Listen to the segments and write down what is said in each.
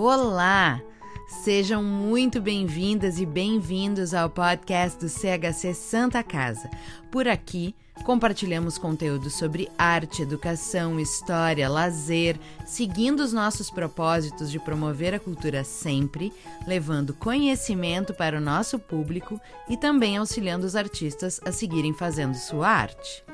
Olá! Sejam muito bem-vindas e bem-vindos ao podcast do CHC Santa Casa. Por aqui, compartilhamos conteúdo sobre arte, educação, história, lazer, seguindo os nossos propósitos de promover a cultura sempre, levando conhecimento para o nosso público e também auxiliando os artistas a seguirem fazendo sua arte.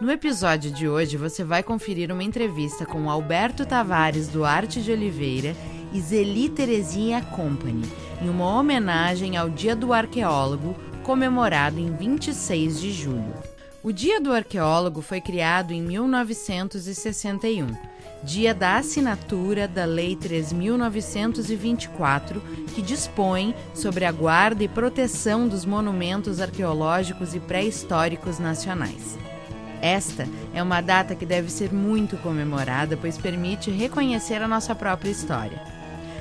No episódio de hoje, você vai conferir uma entrevista com Alberto Tavares do Arte de Oliveira e Zeli Terezinha Company, em uma homenagem ao Dia do Arqueólogo, comemorado em 26 de julho. O Dia do Arqueólogo foi criado em 1961, dia da assinatura da Lei 3.924, que dispõe sobre a guarda e proteção dos monumentos arqueológicos e pré-históricos nacionais. Esta é uma data que deve ser muito comemorada, pois permite reconhecer a nossa própria história.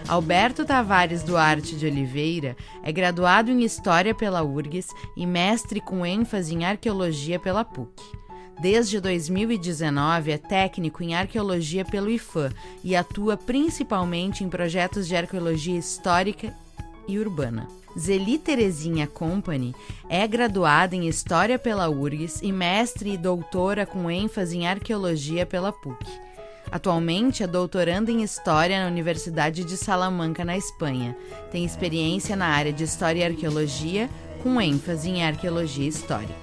Alberto Tavares Duarte de Oliveira é graduado em História pela URGS e mestre com ênfase em Arqueologia pela PUC. Desde 2019 é técnico em arqueologia pelo IFAM e atua principalmente em projetos de arqueologia histórica e urbana. Zeli Terezinha Company é graduada em História pela URGS e mestre e doutora com ênfase em Arqueologia pela PUC. Atualmente é doutoranda em História na Universidade de Salamanca, na Espanha. Tem experiência na área de História e Arqueologia, com ênfase em Arqueologia Histórica.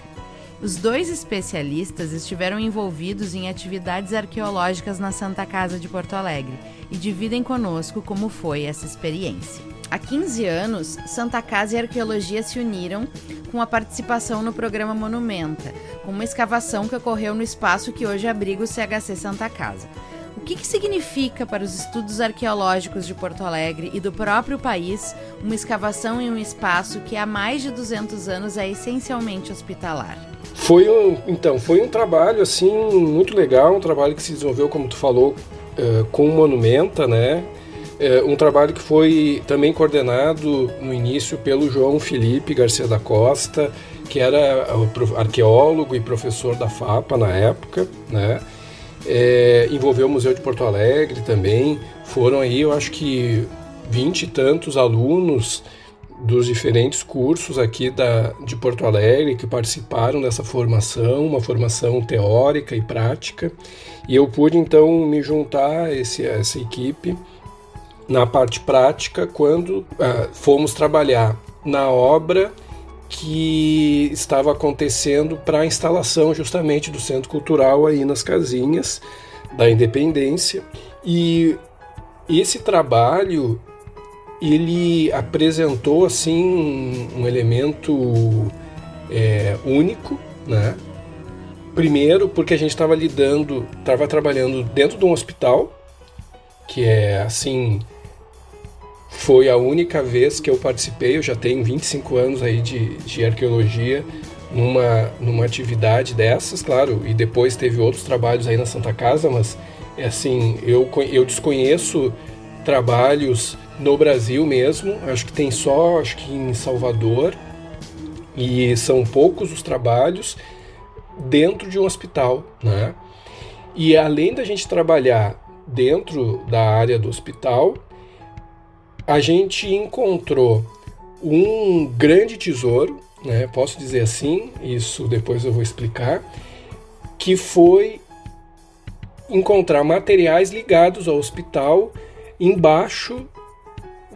Os dois especialistas estiveram envolvidos em atividades arqueológicas na Santa Casa de Porto Alegre e dividem conosco como foi essa experiência. Há 15 anos, Santa Casa e Arqueologia se uniram com a participação no programa Monumenta, com uma escavação que ocorreu no espaço que hoje abriga o CHC Santa Casa. O que, que significa para os estudos arqueológicos de Porto Alegre e do próprio país uma escavação em um espaço que há mais de 200 anos é essencialmente hospitalar? Foi um, então, foi um trabalho assim muito legal, um trabalho que se desenvolveu, como tu falou, uh, com o Monumenta, né? É um trabalho que foi também coordenado no início pelo João Felipe Garcia da Costa, que era arqueólogo e professor da FAPA na época, né? É, envolveu o Museu de Porto Alegre também. Foram aí, eu acho que vinte e tantos alunos dos diferentes cursos aqui da, de Porto Alegre que participaram dessa formação, uma formação teórica e prática. E eu pude então me juntar a, esse, a essa equipe na parte prática quando uh, fomos trabalhar na obra que estava acontecendo para a instalação justamente do centro cultural aí nas casinhas da Independência e esse trabalho ele apresentou assim um, elemento é, único, né? Primeiro porque a gente estava lidando, estava trabalhando dentro de um hospital que é assim foi a única vez que eu participei, eu já tenho 25 anos aí de, de arqueologia, numa, numa atividade dessas, claro, e depois teve outros trabalhos aí na Santa Casa, mas é assim, eu, eu desconheço trabalhos no Brasil mesmo, acho que tem só, acho que em Salvador, e são poucos os trabalhos dentro de um hospital, né? E além da gente trabalhar dentro da área do hospital, a gente encontrou um grande tesouro, né, posso dizer assim, isso depois eu vou explicar, que foi encontrar materiais ligados ao hospital embaixo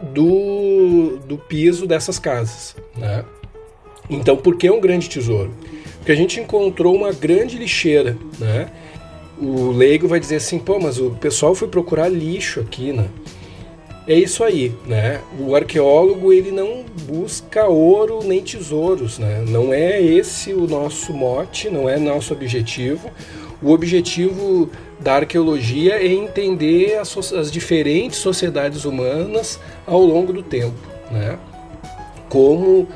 do, do piso dessas casas. Né? Então, por que um grande tesouro? Porque a gente encontrou uma grande lixeira. Né? O leigo vai dizer assim: pô, mas o pessoal foi procurar lixo aqui, né? É isso aí, né? O arqueólogo ele não busca ouro nem tesouros, né? Não é esse o nosso mote, não é nosso objetivo. O objetivo da arqueologia é entender as, as diferentes sociedades humanas ao longo do tempo, né? Como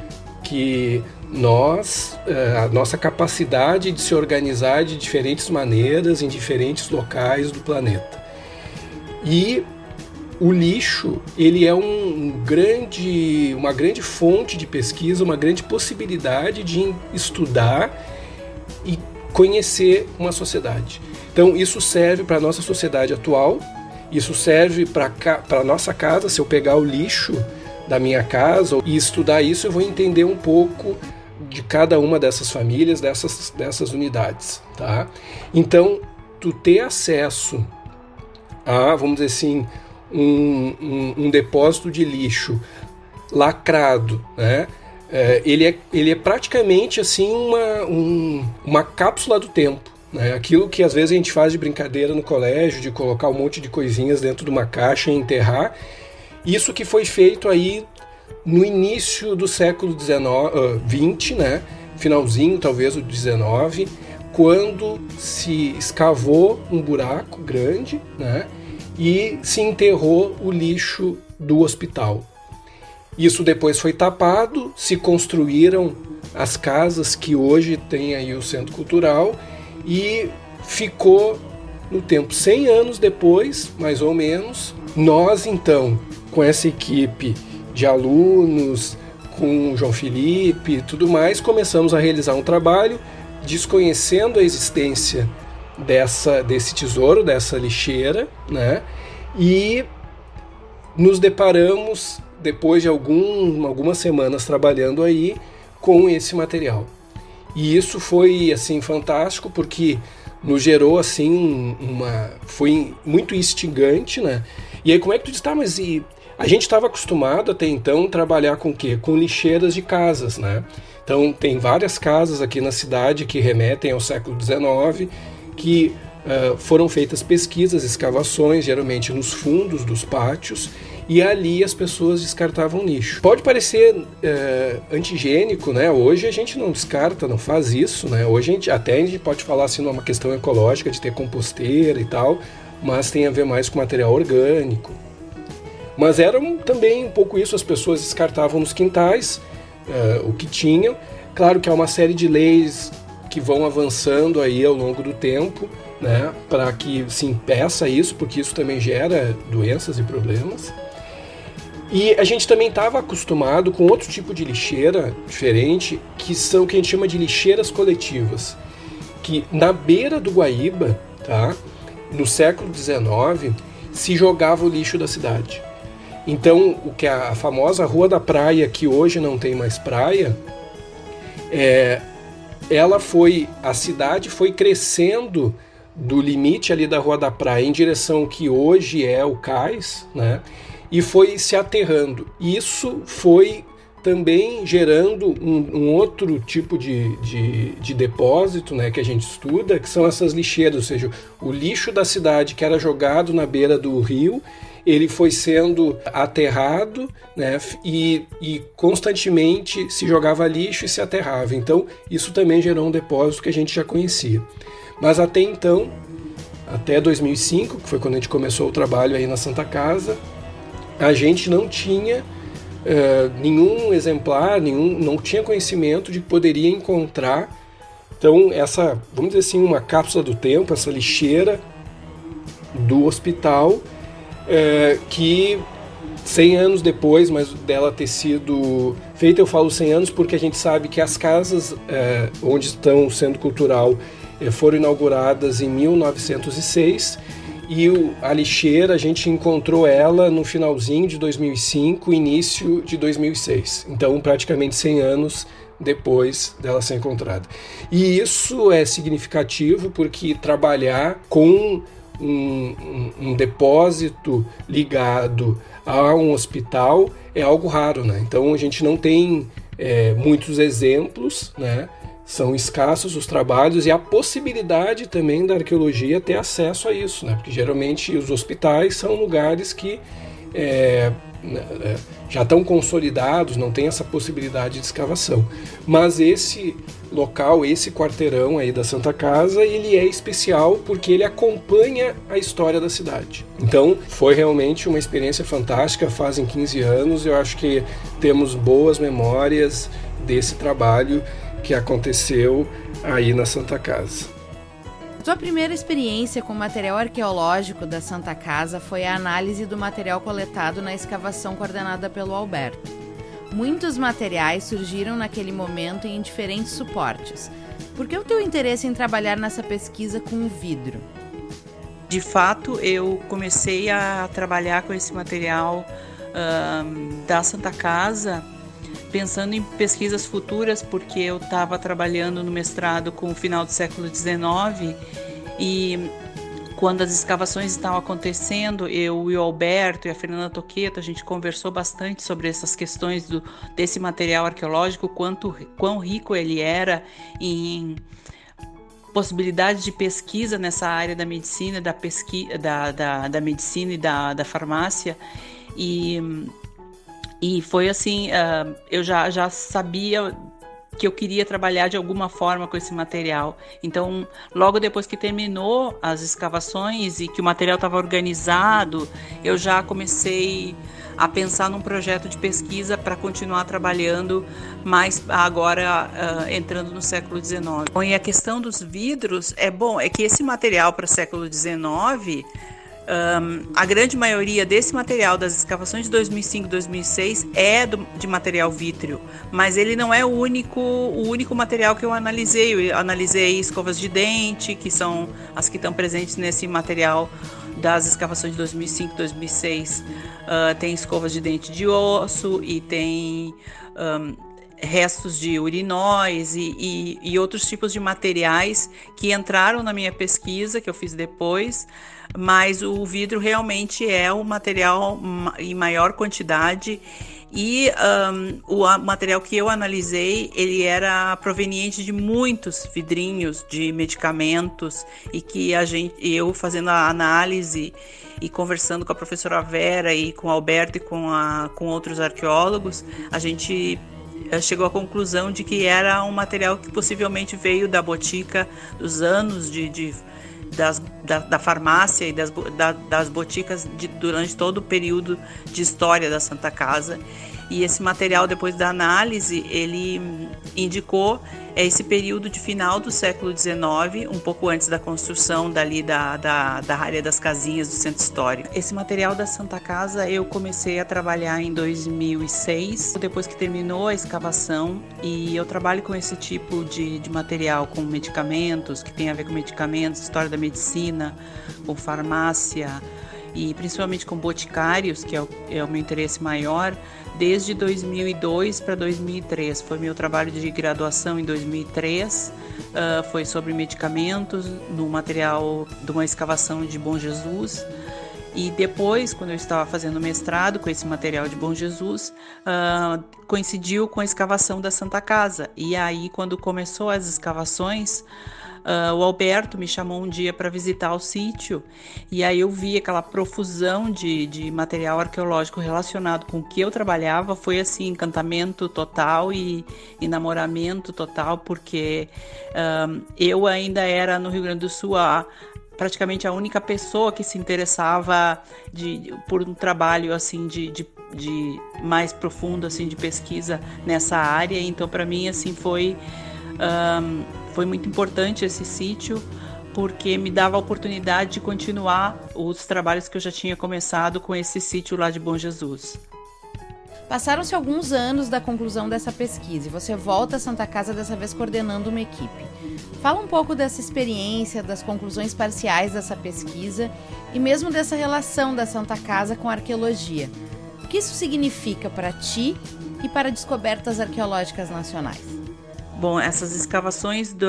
que nós, eh, a nossa capacidade de se organizar de diferentes maneiras em diferentes locais do planeta. E o lixo ele é um grande, uma grande fonte de pesquisa, uma grande possibilidade de estudar e conhecer uma sociedade. Então isso serve para a nossa sociedade atual Isso serve para a nossa casa, se eu pegar o lixo da minha casa e estudar isso, eu vou entender um pouco de cada uma dessas famílias, dessas, dessas unidades, tá? Então, tu ter acesso a, vamos dizer assim, um, um, um depósito de lixo lacrado, né? É, ele, é, ele é praticamente assim uma, um, uma cápsula do tempo. Né? Aquilo que às vezes a gente faz de brincadeira no colégio, de colocar um monte de coisinhas dentro de uma caixa e enterrar. Isso que foi feito aí no início do século XX, uh, né? finalzinho talvez o XIX, quando se escavou um buraco grande né? E se enterrou o lixo do hospital. Isso depois foi tapado, se construíram as casas que hoje tem aí o Centro Cultural e ficou no tempo 100 anos depois, mais ou menos. Nós então, com essa equipe de alunos, com o João Felipe e tudo mais, começamos a realizar um trabalho desconhecendo a existência dessa desse tesouro, dessa lixeira, né? E nos deparamos depois de algum, algumas semanas trabalhando aí com esse material. E isso foi assim fantástico porque nos gerou assim uma foi muito instigante, né? E aí como é que tu diz, tá, mas e a gente estava acostumado até então trabalhar com o quê? Com lixeiras de casas, né? Então tem várias casas aqui na cidade que remetem ao século XIX que uh, foram feitas pesquisas, escavações, geralmente nos fundos dos pátios e ali as pessoas descartavam lixo. Pode parecer é, antigênico, né? Hoje a gente não descarta, não faz isso, né? Hoje a gente, até a gente pode falar assim numa questão ecológica de ter composteira e tal, mas tem a ver mais com material orgânico. Mas era também um pouco isso, as pessoas descartavam nos quintais é, o que tinham. Claro que há uma série de leis que vão avançando aí ao longo do tempo, né, para que se impeça isso, porque isso também gera doenças e problemas. E a gente também estava acostumado com outro tipo de lixeira diferente, que são o que a gente chama de lixeiras coletivas. Que na beira do Guaíba, tá, no século XIX, se jogava o lixo da cidade. Então, o que a, a famosa Rua da Praia, que hoje não tem mais praia, é, ela foi, a cidade foi crescendo do limite ali da Rua da Praia em direção que hoje é o cais, né? e foi se aterrando. Isso foi também gerando um, um outro tipo de, de, de, depósito né, que a gente estuda, que são essas lixeiras, ou seja, o lixo da cidade que era jogado na beira do rio, ele foi sendo aterrado né, e, e constantemente se jogava lixo e se aterrava. Então, isso também gerou um depósito que a gente já conhecia. Mas até então, até 2005, que foi quando a gente começou o trabalho aí na Santa Casa, a gente não tinha uh, nenhum exemplar, nenhum, não tinha conhecimento de que poderia encontrar. Então, essa, vamos dizer assim, uma cápsula do tempo, essa lixeira do hospital, uh, que 100 anos depois, mas dela ter sido feita, eu falo 100 anos porque a gente sabe que as casas uh, onde estão o Centro Cultural foram inauguradas em 1906 e o, a lixeira, a gente encontrou ela no finalzinho de 2005, início de 2006. Então, praticamente 100 anos depois dela ser encontrada. E isso é significativo porque trabalhar com um, um, depósito ligado a um hospital é algo raro, né? Então a gente não tem é, muitos exemplos, né? são escassos os trabalhos e a possibilidade também da arqueologia ter acesso a isso, né? porque geralmente os hospitais são lugares que é, né, é, já estão consolidados, não tem essa possibilidade de escavação. Mas esse local, esse quarteirão aí da Santa Casa, ele é especial porque ele acompanha a história da cidade. Então, foi realmente uma experiência fantástica, fazem 15 anos, eu acho que temos boas memórias desse trabalho que aconteceu aí na Santa Casa. Sua primeira experiência com material arqueológico da Santa Casa foi a análise do material coletado na escavação coordenada pelo Alberto. Muitos materiais surgiram naquele momento em diferentes suportes. Por que o teu interesse em trabalhar nessa pesquisa com o vidro? de fato, eu comecei a trabalhar com esse material da Santa Casa pensando em pesquisas futuras, porque eu estava trabalhando no mestrado com o final do século XIX e quando as escavações estavam acontecendo, eu e o Alberto e a Fernanda Toqueta, a gente conversou bastante sobre essas questões do, desse material arqueológico, quanto quão rico ele era em possibilidades de pesquisa nessa área da medicina, da, pesqui, da, da, da medicina e da, da farmácia. E, e foi assim, uh, eu já, já sabia que eu queria trabalhar de alguma forma com esse material. Então, logo depois que terminou as escavações e que o material estava organizado, eu já comecei a pensar num projeto de pesquisa para continuar trabalhando mais agora uh, entrando no século XIX. Bom, e a questão dos vidros é bom, é que esse material para século XIX um, a grande maioria desse material das escavações de 2005 e 2006 é do, de material vítreo, mas ele não é o único, o único material que eu analisei. Eu analisei escovas de dente, que são as que estão presentes nesse material das escavações de 2005 e 2006. Uh, tem escovas de dente de osso e tem. Um, restos de urinóis e, e, e, outros tipos de materiais que entraram na minha pesquisa, que eu fiz depois, mas o vidro realmente é o material em maior quantidade e um, o material que eu analisei ele era proveniente de muitos vidrinhos de medicamentos e que a gente eu fazendo a análise e conversando com a professora Vera e com o Alberto e com, a, com outros arqueólogos a gente chegou à conclusão de que era um material que possivelmente veio da botica dos anos de, de das, da, da, farmácia e das, da, das boticas de, durante todo o período de história da Santa Casa e esse material, depois da análise, ele indicou esse período de final do século XIX, um pouco antes da construção dali da, da, da área das casinhas do centro histórico. Esse material da Santa Casa eu comecei a trabalhar em 2006, depois que terminou a escavação, e eu trabalho com esse tipo de, de material, com medicamentos, que tem a ver com medicamentos, história da medicina, com farmácia, e principalmente com boticários, que é o, é o meu interesse maior, desde 2002 para 2003. Foi meu trabalho de graduação em 2003, uh, foi sobre medicamentos, no material de uma escavação de Bom Jesus. E depois, quando eu estava fazendo mestrado com esse material de Bom Jesus, uh, coincidiu com a escavação da Santa Casa. E aí, quando começou as escavações, Uh, o Alberto me chamou um dia para visitar o sítio e aí eu vi aquela profusão de, de material arqueológico relacionado com o que eu trabalhava. Foi assim, encantamento total e enamoramento total, porque uh, eu ainda era no Rio Grande do Sul a, praticamente a única pessoa que se interessava de, por um trabalho assim de, de, de mais profundo assim de pesquisa nessa área. Então, para mim, assim foi um, foi muito importante esse sítio porque me dava a oportunidade de continuar os trabalhos que eu já tinha começado com esse sítio lá de Bom Jesus. Passaram-se alguns anos da conclusão dessa pesquisa e você volta a Santa Casa dessa vez coordenando uma equipe. Fala um pouco dessa experiência, das conclusões parciais dessa pesquisa e mesmo dessa relação da Santa Casa com a arqueologia. O que isso significa para ti e para descobertas arqueológicas nacionais? Bom, essas escavações do,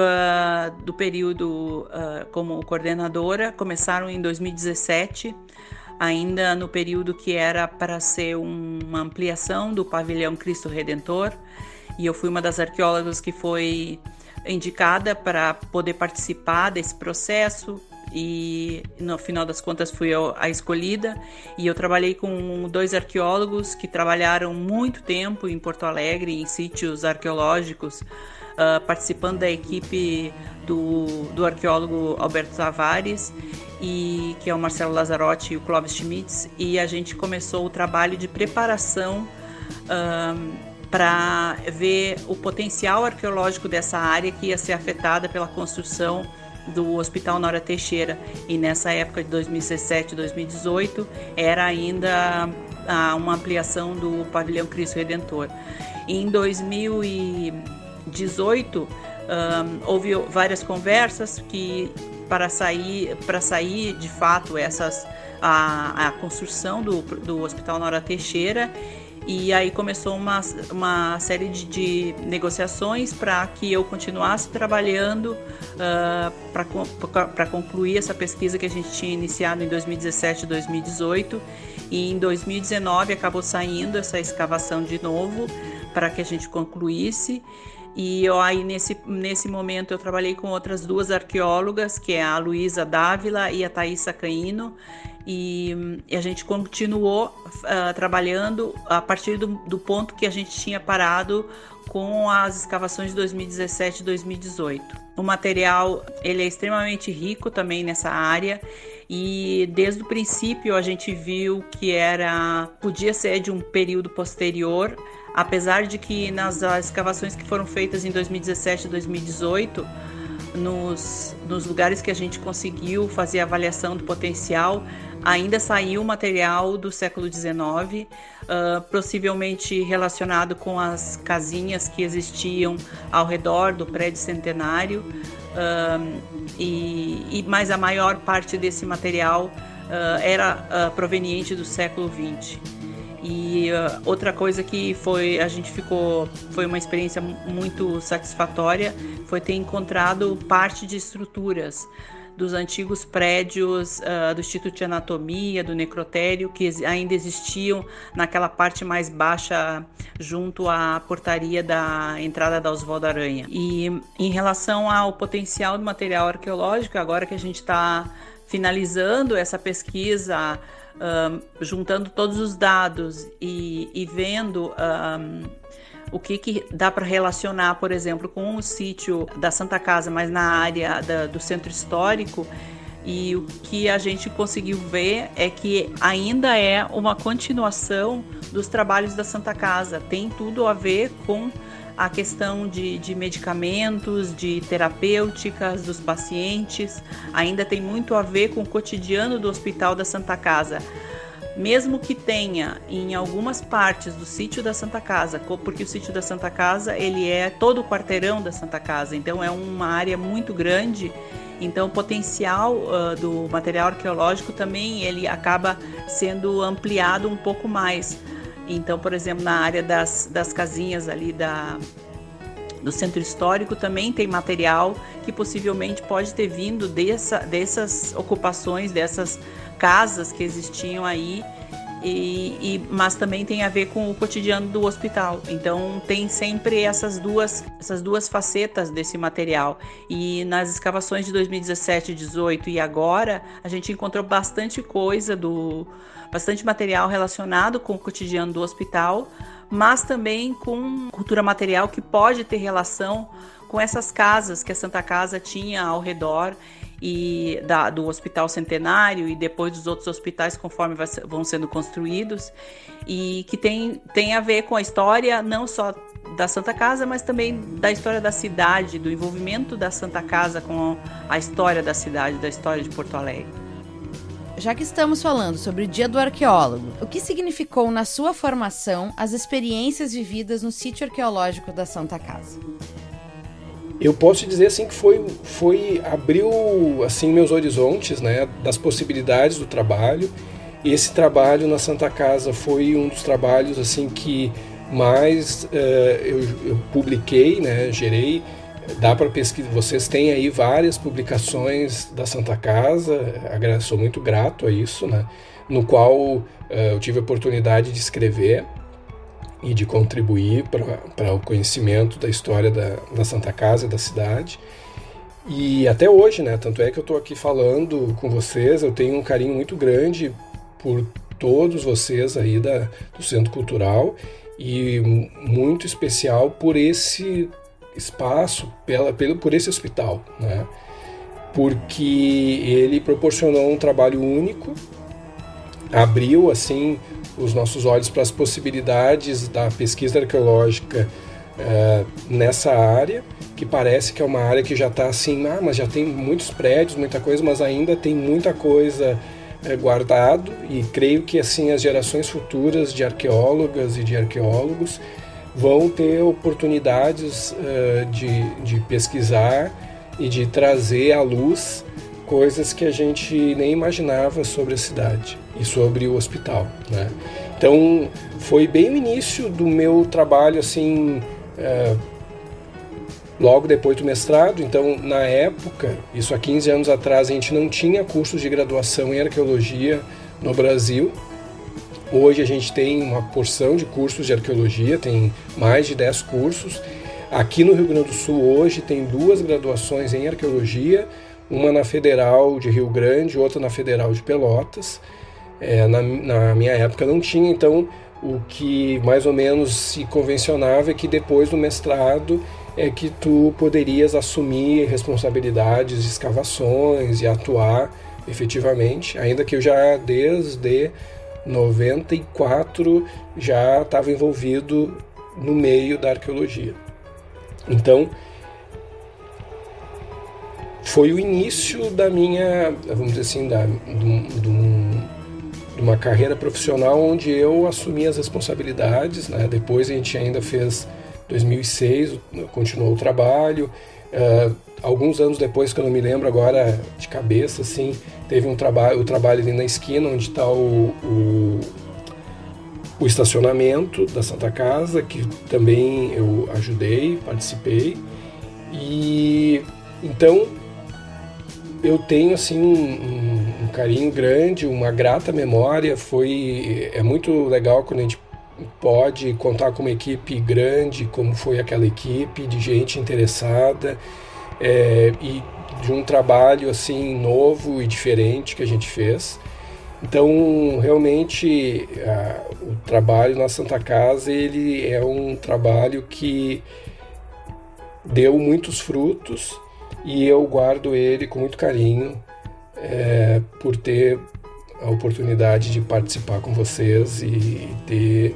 do período uh, como coordenadora começaram em 2017, ainda no período que era para ser uma ampliação do pavilhão Cristo Redentor, e eu fui uma das arqueólogas que foi indicada para poder participar desse processo e no final das contas fui eu a escolhida. E eu trabalhei com dois arqueólogos que trabalharam muito tempo em Porto Alegre em sítios arqueológicos uh, participando da equipe do, do arqueólogo Alberto Tavares, e, que é o Marcelo Lazzarotti e o Clóvis Schmitz, e a gente começou o trabalho de preparação uh, para ver o potencial arqueológico dessa área que ia ser afetada pela construção do Hospital Nora Teixeira e nessa época de 2017 2018 era ainda ah, uma ampliação do pavilhão Cristo Redentor. Em 2000 e 18, um, houve várias conversas que para sair para sair de fato essas a, a construção do, do Hospital Nora Teixeira e aí começou uma, uma série de, de negociações para que eu continuasse trabalhando uh, para concluir essa pesquisa que a gente tinha iniciado em 2017 e 2018. E em 2019 acabou saindo essa escavação de novo para que a gente concluísse. E eu, aí nesse, nesse momento eu trabalhei com outras duas arqueólogas, que é a Luísa Dávila e a Thaisa Caino, e, e, a gente continuou uh, trabalhando a partir do, do, ponto que a gente tinha parado com as escavações de 2017 e 2018. O material ele é extremamente rico também nessa área e desde o princípio a gente viu que era podia ser de um período posterior apesar de que nas escavações que foram feitas em 2017 e 2018, nos, nos lugares que a gente conseguiu fazer avaliação do potencial, ainda saiu material do século XIX, uh, ah, possivelmente relacionado com as casinhas que existiam ao redor do prédio centenário, uh, e, e, mas a maior parte desse material uh, era proveniente do século XX. E uh, outra coisa que foi a gente ficou foi uma experiência muito satisfatória foi ter encontrado parte de estruturas dos antigos prédios uh, do Instituto de Anatomia, do necrotério, que ainda existiam naquela parte mais baixa, junto à portaria da entrada da Oswaldo Aranha. E em relação ao potencial do material arqueológico, agora que a gente está finalizando essa pesquisa um, juntando todos os dados e, e vendo um, o que, que dá para relacionar, por exemplo, com o sítio da Santa Casa, mas na área da, do centro histórico. E o que a gente conseguiu ver é que ainda é uma continuação dos trabalhos da Santa Casa. Tem tudo a ver com a questão de, de medicamentos, de terapêuticas dos pacientes, ainda tem muito a ver com o cotidiano do Hospital da Santa Casa. Mesmo que tenha em algumas partes do sítio da Santa Casa, porque o sítio da Santa Casa ele é todo o quarteirão da Santa Casa, então é uma área muito grande então, o potencial uh, do material arqueológico também ele acaba sendo ampliado um pouco mais. Então, por exemplo, na área das, das casinhas ali da, do centro histórico também tem material que possivelmente pode ter vindo dessa, dessas ocupações, dessas casas que existiam aí, e, e, mas também tem a ver com o cotidiano do hospital. Então tem sempre essas duas, essas duas facetas desse material. E nas escavações de 2017, 18 e agora a gente encontrou bastante coisa do bastante material relacionado com o cotidiano do hospital, mas também com cultura material que pode ter relação com essas casas que a Santa Casa tinha ao redor e da, do Hospital Centenário e depois dos outros hospitais conforme vai, vão sendo construídos e que tem, tem a ver com a história não só da Santa Casa, mas também da história da cidade, do envolvimento da Santa Casa com a história da cidade, da história de Porto Alegre já que estamos falando sobre o Dia do Arqueólogo, o que significou na sua formação as experiências vividas no sítio arqueológico da Santa Casa? Eu posso dizer assim que foi, foi abriu assim meus horizontes, né, das possibilidades do trabalho. Esse trabalho na Santa Casa foi um dos trabalhos assim que mais uh, eu, eu publiquei, né, gerei dá para pesquisar. Vocês têm aí várias publicações da Santa Casa, sou muito grato a isso, né? No qual uh, eu tive a oportunidade de escrever e de contribuir para o conhecimento da história da, da Santa Casa e da cidade. E até hoje, né? Tanto é que eu estou aqui falando com vocês, eu tenho um carinho muito grande por todos vocês aí da, do Centro Cultural e muito especial por esse espaço pela, pelo, por esse hospital, né? porque ele proporcionou um trabalho único, abriu assim os nossos olhos para as possibilidades da pesquisa arqueológica uh, nessa área, que parece que é uma área que já está assim, ah, mas já tem muitos prédios, muita coisa, mas ainda tem muita coisa uh, guardado. E creio que assim as gerações futuras de arqueólogas e de arqueólogos vão ter oportunidades uh, de, de pesquisar e de trazer à luz coisas que a gente nem imaginava sobre a cidade e sobre o hospital, né? Então foi bem o início do meu trabalho assim, é, logo depois do mestrado. Então na época, isso há 15 anos atrás, a gente não tinha cursos de graduação em arqueologia no Brasil. Hoje a gente tem uma porção de cursos de arqueologia, tem mais de 10 cursos. Aqui no Rio Grande do Sul hoje tem duas graduações em arqueologia, uma na Federal de Rio Grande, outra na Federal de Pelotas. É, na, na, minha época não tinha, então o que mais ou menos se convencionava é que depois do mestrado é que tu poderias assumir responsabilidades de escavações e atuar efetivamente, ainda que eu já desde 94 já estava envolvido no meio da arqueologia. Então, foi o início da minha, vamos dizer assim, da, de uma carreira profissional onde eu assumi as responsabilidades. Né? Depois a gente ainda fez 2006, continuou o trabalho. Uh, alguns anos depois, que eu não me lembro agora de cabeça, assim, teve um trabalho, o trabalho ali na esquina onde está o, o, o, estacionamento da Santa Casa, que também eu ajudei, participei. E então eu tenho assim um, um, carinho grande, uma grata memória. Foi é muito legal quando a gente pode contar com uma equipe grande, como foi aquela equipe de gente interessada é, e de um trabalho assim novo e diferente que a gente fez. Então, realmente, a, o trabalho na Santa Casa ele é um trabalho que deu muitos frutos e eu guardo ele com muito carinho é, por ter a oportunidade de participar com vocês e ter,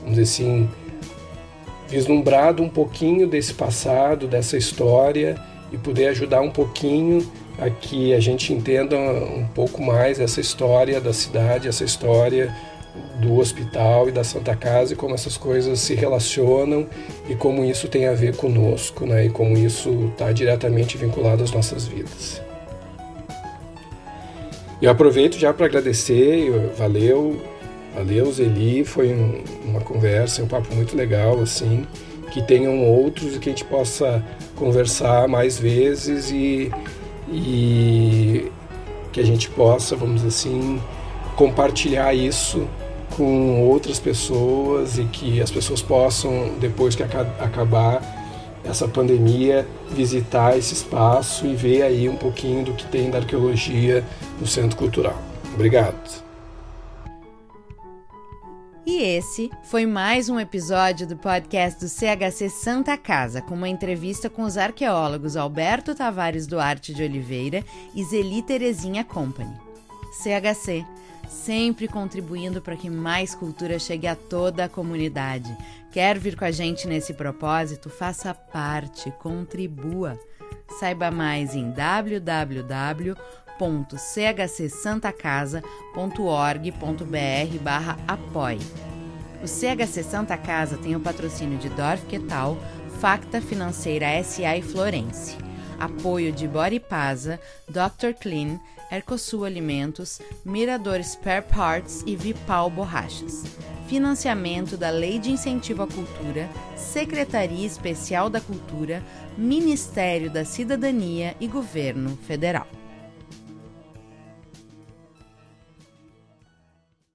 vamos dizer assim, vislumbrado um pouquinho desse passado, dessa história e poder ajudar um pouquinho a que a gente entenda um pouco mais essa história da cidade, essa história do hospital e da Santa Casa e como essas coisas se relacionam e como isso tem a ver conosco, né? E como isso está diretamente vinculado às nossas vidas. Eu aproveito já para agradecer, valeu, valeu Zeli, foi um, uma conversa, um papo muito legal assim, que tenham outros e que a gente possa conversar mais vezes e, e que a gente possa, vamos assim, compartilhar isso com outras pessoas e que as pessoas possam, depois que acabar essa pandemia, visitar esse espaço e ver aí um pouquinho do que tem da arqueologia no Centro Cultural. Obrigado. E esse foi mais um episódio do podcast do CHC Santa Casa, com uma entrevista com os arqueólogos Alberto Tavares Duarte de Oliveira e Zeli Terezinha Company. CHC sempre contribuindo para que mais cultura chegue a toda a comunidade. Quer vir com a gente nesse propósito? Faça parte, contribua. Saiba mais em www.chcsantacasa.org.br barra apoie. O CHC Santa Casa tem o patrocínio de Dorf Quetal, Facta Financeira SA e Florence. Apoio de Body Pasa, Dr. Clean, Ercosul Alimentos, Mirador Spare Parts e Vipal Borrachas. Financiamento da Lei de Incentivo à Cultura, Secretaria Especial da Cultura, Ministério da Cidadania e Governo Federal.